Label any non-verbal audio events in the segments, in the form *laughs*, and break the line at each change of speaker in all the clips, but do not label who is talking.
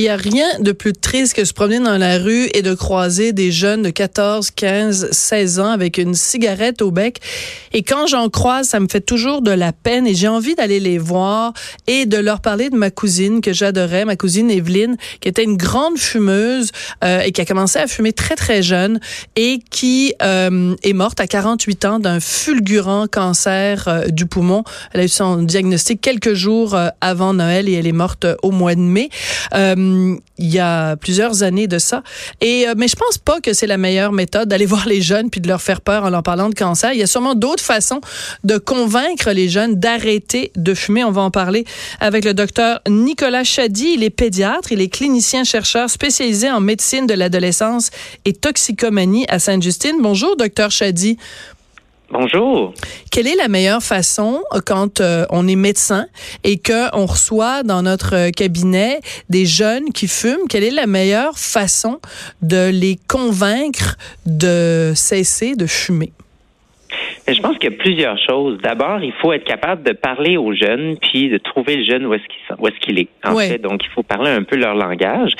Il n'y a rien de plus triste que se promener dans la rue et de croiser des jeunes de 14, 15, 16 ans avec une cigarette au bec. Et quand j'en croise, ça me fait toujours de la peine et j'ai envie d'aller les voir et de leur parler de ma cousine que j'adorais, ma cousine Evelyne, qui était une grande fumeuse euh, et qui a commencé à fumer très très jeune et qui euh, est morte à 48 ans d'un fulgurant cancer euh, du poumon. Elle a eu son diagnostic quelques jours euh, avant Noël et elle est morte au mois de mai. Euh, il y a plusieurs années de ça. Et euh, mais je pense pas que c'est la meilleure méthode d'aller *laughs* voir les jeunes puis de leur faire peur en leur parlant de cancer. Il y a sûrement d'autres façons de convaincre les jeunes d'arrêter de fumer. On va en parler avec le docteur Nicolas Chady. Il est pédiatre, il est clinicien chercheur spécialisé en médecine de l'adolescence et toxicomanie à Sainte-Justine. Bonjour, docteur Chady.
Bonjour.
Quelle est la meilleure façon euh, quand euh, on est médecin et que on reçoit dans notre euh, cabinet des jeunes qui fument Quelle est la meilleure façon de les convaincre de cesser de fumer?
Je pense qu'il y a plusieurs choses. D'abord, il faut être capable de parler aux jeunes, puis de trouver le jeune où est-ce qu'il est, qu'il est, en fait. Donc, il faut parler un peu leur langage.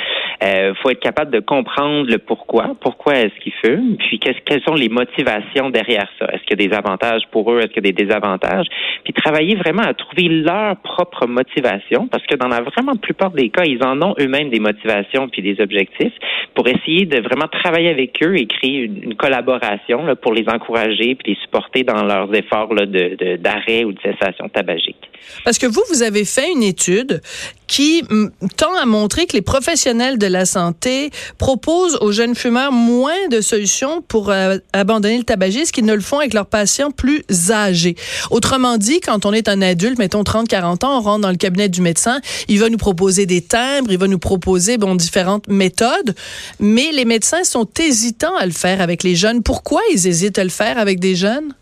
Euh, faut être capable de comprendre le pourquoi. Pourquoi est-ce qu'ils fument? Puis, quelles sont les motivations derrière ça? Est-ce qu'il y a des avantages pour eux? Est-ce qu'il y a des désavantages? Puis, travailler vraiment à trouver leur propre motivation, parce que dans la vraiment plupart des cas, ils en ont eux-mêmes des motivations puis des objectifs pour essayer de vraiment travailler avec eux et créer une, collaboration là, pour les encourager puis les supporter dans leurs efforts d'arrêt ou de cessation tabagique.
Parce que vous, vous avez fait une étude qui tend à montrer que les professionnels de la santé proposent aux jeunes fumeurs moins de solutions pour euh, abandonner le tabagisme qu'ils ne le font avec leurs patients plus âgés. Autrement dit, quand on est un adulte, mettons 30, 40 ans, on rentre dans le cabinet du médecin, il va nous proposer des timbres, il va nous proposer bon différentes méthodes, mais les médecins sont hésitants à le faire avec les jeunes. Pourquoi ils hésitent à le faire avec des jeunes?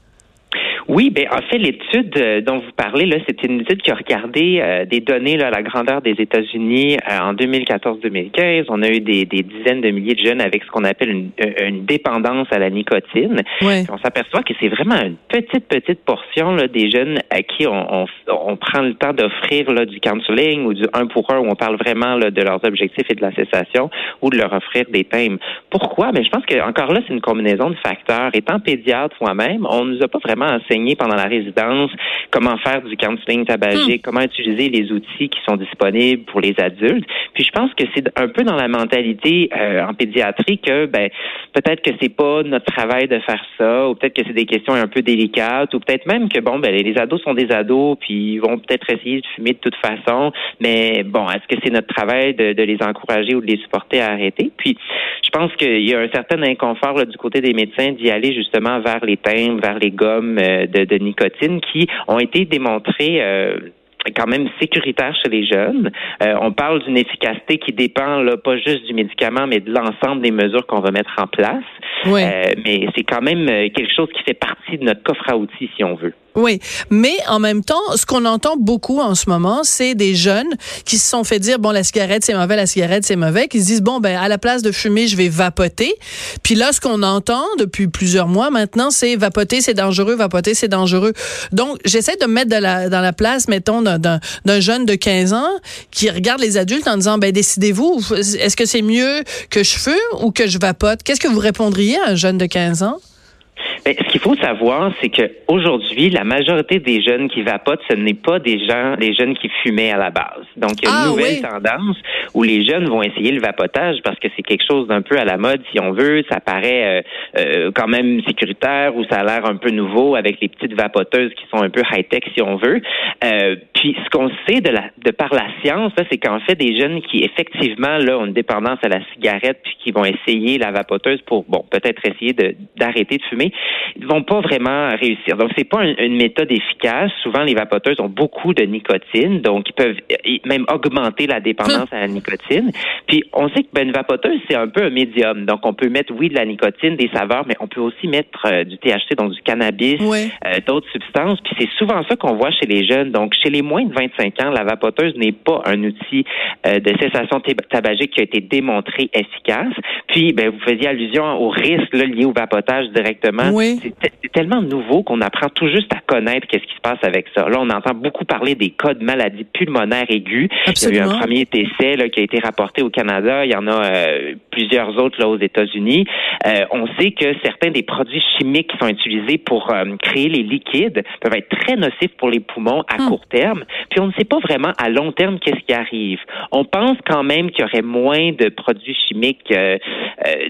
Oui, ben en fait, l'étude euh, dont vous parlez, là, c'est une étude qui a regardé euh, des données là, à la grandeur des États-Unis euh, en 2014-2015. On a eu des, des, dizaines de milliers de jeunes avec ce qu'on appelle une, une, dépendance à la nicotine. On s'aperçoit que c'est vraiment une petite, petite portion là, des jeunes à qui on, on, on prend le temps d'offrir là, du counseling ou du un pour un où on parle vraiment là, de leurs objectifs et de la cessation ou de leur offrir des thèmes. Pourquoi? Ben, je pense que encore là, c'est une combinaison de facteurs. Étant pédiatre moi-même, on nous a pas vraiment enseigné pendant la résidence, comment faire du counseling tabagique, hmm. comment utiliser les outils qui sont disponibles pour les adultes. Puis je pense que c'est un peu dans la mentalité euh, en pédiatrie que ben peut-être que c'est pas notre travail de faire ça, ou peut-être que c'est des questions un peu délicates, ou peut-être même que bon ben les ados sont des ados, puis ils vont peut-être essayer de fumer de toute façon, mais bon, est-ce que c'est notre travail de, de, les encourager ou de les supporter à arrêter? Puis je pense qu'il y a un certain inconfort là, du côté des médecins d'y aller justement vers les thèmes, vers les gommes euh, de, nicotine qui ont été démontrés euh, quand même sécuritaires chez les jeunes. Euh, on parle d'une efficacité qui dépend là, pas juste du médicament, mais de l'ensemble des mesures qu'on va mettre en place. mais c'est quand même quelque chose qui fait partie de notre coffre à outils, si on veut.
Oui, mais en même temps, ce qu'on entend beaucoup en ce moment, c'est des jeunes qui se sont fait dire bon la cigarette c'est mauvais, la cigarette c'est mauvais, qui se disent bon ben à la place de fumer, je vais vapoter. Puis là ce qu'on entend depuis plusieurs mois maintenant, c'est vapoter c'est dangereux, vapoter c'est dangereux. Donc j'essaie de me mettre dans la place mettons d'un jeune de 15 ans qui regarde les adultes en disant ben décidez-vous, est-ce que c'est mieux que je fume ou que je vapote? Qu'est-ce que vous répondriez à un jeune de 15 ans?
Ben, ce qu'il faut savoir, c'est que aujourd'hui, la majorité des jeunes qui vapotent, ce n'est pas des gens, des jeunes qui fumaient à la base. Donc, il y a une ah, nouvelle tendance où les jeunes vont essayer le vapotage parce que c'est quelque chose d'un peu à la mode, si on veut. Ça paraît euh, euh, quand même sécuritaire ou ça a l'air un peu nouveau avec les petites vapoteuses qui sont un peu high-tech, si on veut. Euh, puis, ce qu'on sait de, la, de par la science, c'est qu'en fait, des jeunes qui effectivement là ont une dépendance à la cigarette puis qui vont essayer la vapoteuse pour, bon, peut-être essayer d'arrêter de fumer, ils vont pas vraiment réussir. Donc, c'est pas une, méthode efficace. Souvent, les vapoteuses ont beaucoup de nicotine, donc ils peuvent même augmenter la dépendance à la nicotine. Puis, on sait que ben, une vapoteuse, c'est un peu un médium. Donc, on peut mettre, oui, de la nicotine, des saveurs, mais on peut aussi mettre euh, du THC, donc du cannabis, euh, d'autres substances. Puis, c'est souvent ça qu'on voit chez les jeunes. Donc, chez les moins de 25 ans, la vapoteuse n'est pas un outil euh, de cessation tabagique qui a été démontré efficace. Puis, ben, vous faisiez allusion aux risques liés au vapotage directement.
Oui
c'est tellement nouveau qu'on apprend tout juste à connaître qu'est-ce qui se passe avec ça. Là, on entend beaucoup parler des cas de maladies pulmonaires aiguës. Il y a eu un premier essai là, qui a été rapporté au Canada. Il y en a euh, plusieurs autres là aux États-Unis. Euh, on sait que certains des produits chimiques qui sont utilisés pour euh, créer les liquides peuvent être très nocifs pour les poumons à hmm. court terme. Puis on ne sait pas vraiment à long terme qu'est-ce qui arrive. On pense quand même qu'il y aurait moins de produits chimiques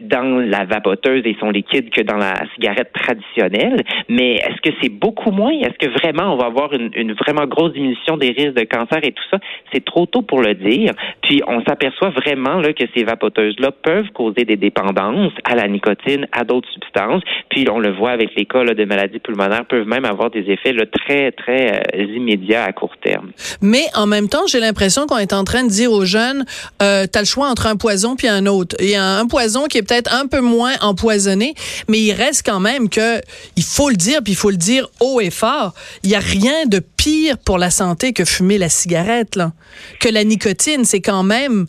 dans la vapoteuse et son liquide que dans la cigarette traditionnelle. Mais est-ce que c'est beaucoup moins? Est-ce que vraiment on va avoir une, vraiment grosse diminution des risques de cancer et tout ça? C'est trop tôt pour le dire. Puis on s'aperçoit vraiment là, que ces vapoteuses-là peuvent causer des dépendances à la nicotine, à d'autres substances. Puis on le voit avec les cas de maladies pulmonaires, peuvent même avoir des effets là, très, très euh, immédiats à court terme.
Mais en même temps, j'ai l'impression qu'on est en train de dire aux jeunes, euh, tu as le choix entre un poison puis un autre. Il y a un poison qui est peut-être un peu moins empoisonné, mais il reste quand même que, il faut le dire, puis il faut le dire haut et fort, il n'y a rien de pire pour la santé que fumer la cigarette, là. Que la nicotine, c'est quand même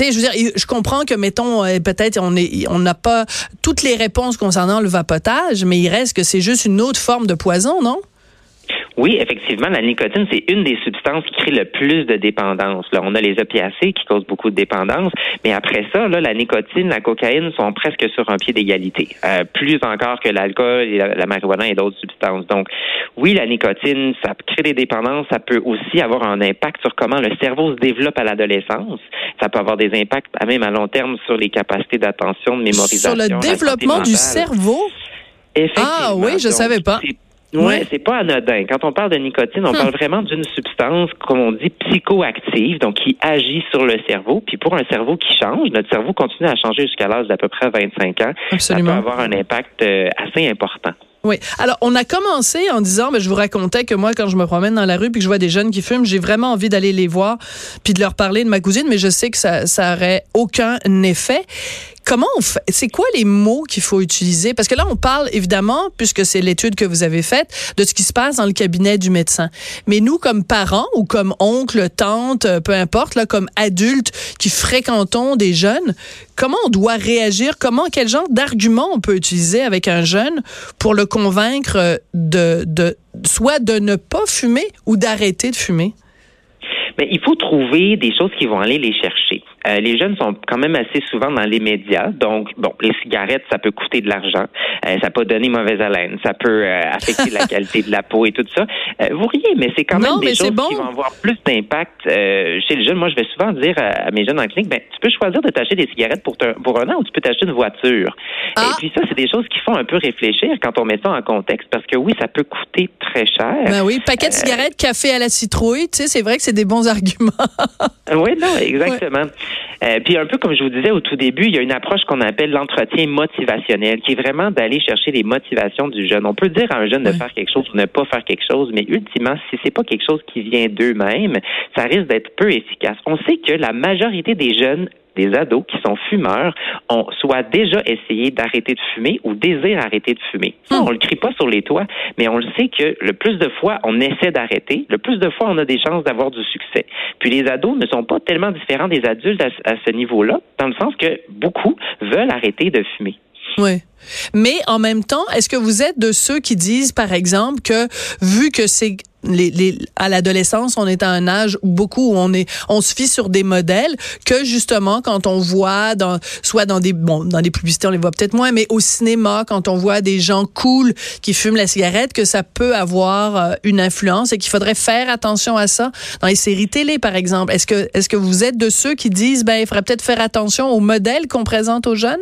je veux dire, je comprends que, mettons, euh, peut-être on est, on n'a pas toutes les réponses concernant le vapotage, mais il reste que c'est juste une autre forme de poison, non?
Oui, effectivement, la nicotine, c'est une des substances qui crée le plus de dépendance. Là, on a les opiacés qui causent beaucoup de dépendance, mais après ça, là, la nicotine, la cocaïne sont presque sur un pied d'égalité, euh, plus encore que l'alcool et la, marijuana et d'autres substances. Donc, oui, la nicotine, ça crée des dépendances, ça peut aussi avoir un impact sur comment le cerveau se développe à l'adolescence. Ça peut avoir des impacts, même à long terme, sur les capacités d'attention, de mémorisation.
Sur le développement du cerveau? Ah oui, je ne savais pas.
Oui, c'est pas anodin. Quand on parle de nicotine, on hmm. parle vraiment d'une substance, comme on dit, psychoactive, donc qui agit sur le cerveau. Puis pour un cerveau qui change, notre cerveau continue à changer jusqu'à l'âge d'à peu près 25 ans. Absolument. Ça peut avoir un impact euh, assez important.
Oui. Alors, on a commencé en disant, mais ben, je vous racontais que moi, quand je me promène dans la rue puis que je vois des jeunes qui fument, j'ai vraiment envie d'aller les voir puis de leur parler de ma cousine, mais je sais que ça, ça aurait aucun effet. Comment on fait? C'est quoi les mots qu'il faut utiliser? Parce que là, on parle évidemment, puisque c'est l'étude que vous avez faite, de ce qui se passe dans le cabinet du médecin. Mais nous, comme parents ou comme oncles, tantes, euh, peu importe, là, comme adultes qui fréquentons des jeunes, comment on doit réagir? Comment, quel genre d'argument on peut utiliser avec un jeune pour le convaincre de, de soit de ne pas fumer ou d'arrêter de fumer?
Mais il faut trouver des choses qui vont aller les chercher. Euh, les jeunes sont quand même assez souvent dans les médias. Donc, bon, les cigarettes, ça peut coûter de l'argent. Euh, ça peut donner mauvaise haleine. Ça peut euh, affecter la *laughs* qualité de la peau et tout ça. vous riez, mais c'est quand même des choses qui vont avoir plus d'impact chez les jeunes. Moi, je vais souvent dire à, mes jeunes en clinique, ben, tu peux choisir de t'acheter des cigarettes pour, pour un an ou tu peux t'acheter une voiture. Et ah! puis ça, c'est des choses qui font un peu réfléchir quand on met ça en contexte parce que oui, ça peut coûter très cher.
Ben oui, paquet de cigarettes, café à la citrouille, tu sais, c'est vrai que c'est des bons arguments.
oui, non, *laughs* exactement. Euh, puis un peu comme je vous disais au tout début, il y a une approche qu'on appelle l'entretien motivationnel, qui est vraiment d'aller chercher les motivations du jeune. On peut dire à un jeune de faire quelque chose ou ne pas faire quelque chose, mais ultimement, si c'est pas quelque chose qui vient d'eux-mêmes, ça risque d'être peu efficace. On sait que la majorité des jeunes des ados qui sont fumeurs ont soit déjà essayé d'arrêter de fumer ou désirent arrêter de fumer. Ça, hmm. on le crie pas sur les toits, mais on le sait que le plus de fois on essaie d'arrêter, le plus de fois on a des chances d'avoir du succès. Puis les ados ne sont pas tellement différents des adultes à, ce niveau-là, dans le sens que beaucoup veulent arrêter de fumer.
Oui. Mais en même temps, est-ce que vous êtes de ceux qui disent, par exemple, que vu que c'est les, les, à l'adolescence, on est à un âge où beaucoup où on est, on se fie sur des modèles que justement quand on voit dans, soit dans des, bon, dans des publicités on les voit peut-être moins, mais au cinéma quand on voit des gens cool qui fument la cigarette, que ça peut avoir euh, une influence et qu'il faudrait faire attention à ça dans les séries télé par exemple. Est-ce que, est-ce que vous êtes de ceux qui disent ben il faudrait peut-être faire attention aux modèles qu'on présente aux jeunes?